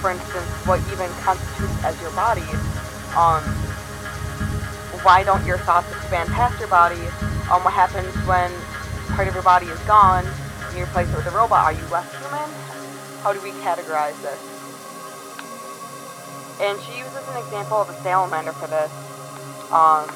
for instance, what even constitutes as your body, um, why don't your thoughts expand past your body? Um, what happens when part of your body is gone and you replace it with a robot? Are you less human? How do we categorize this? And she uses an example of a salamander for this. Um,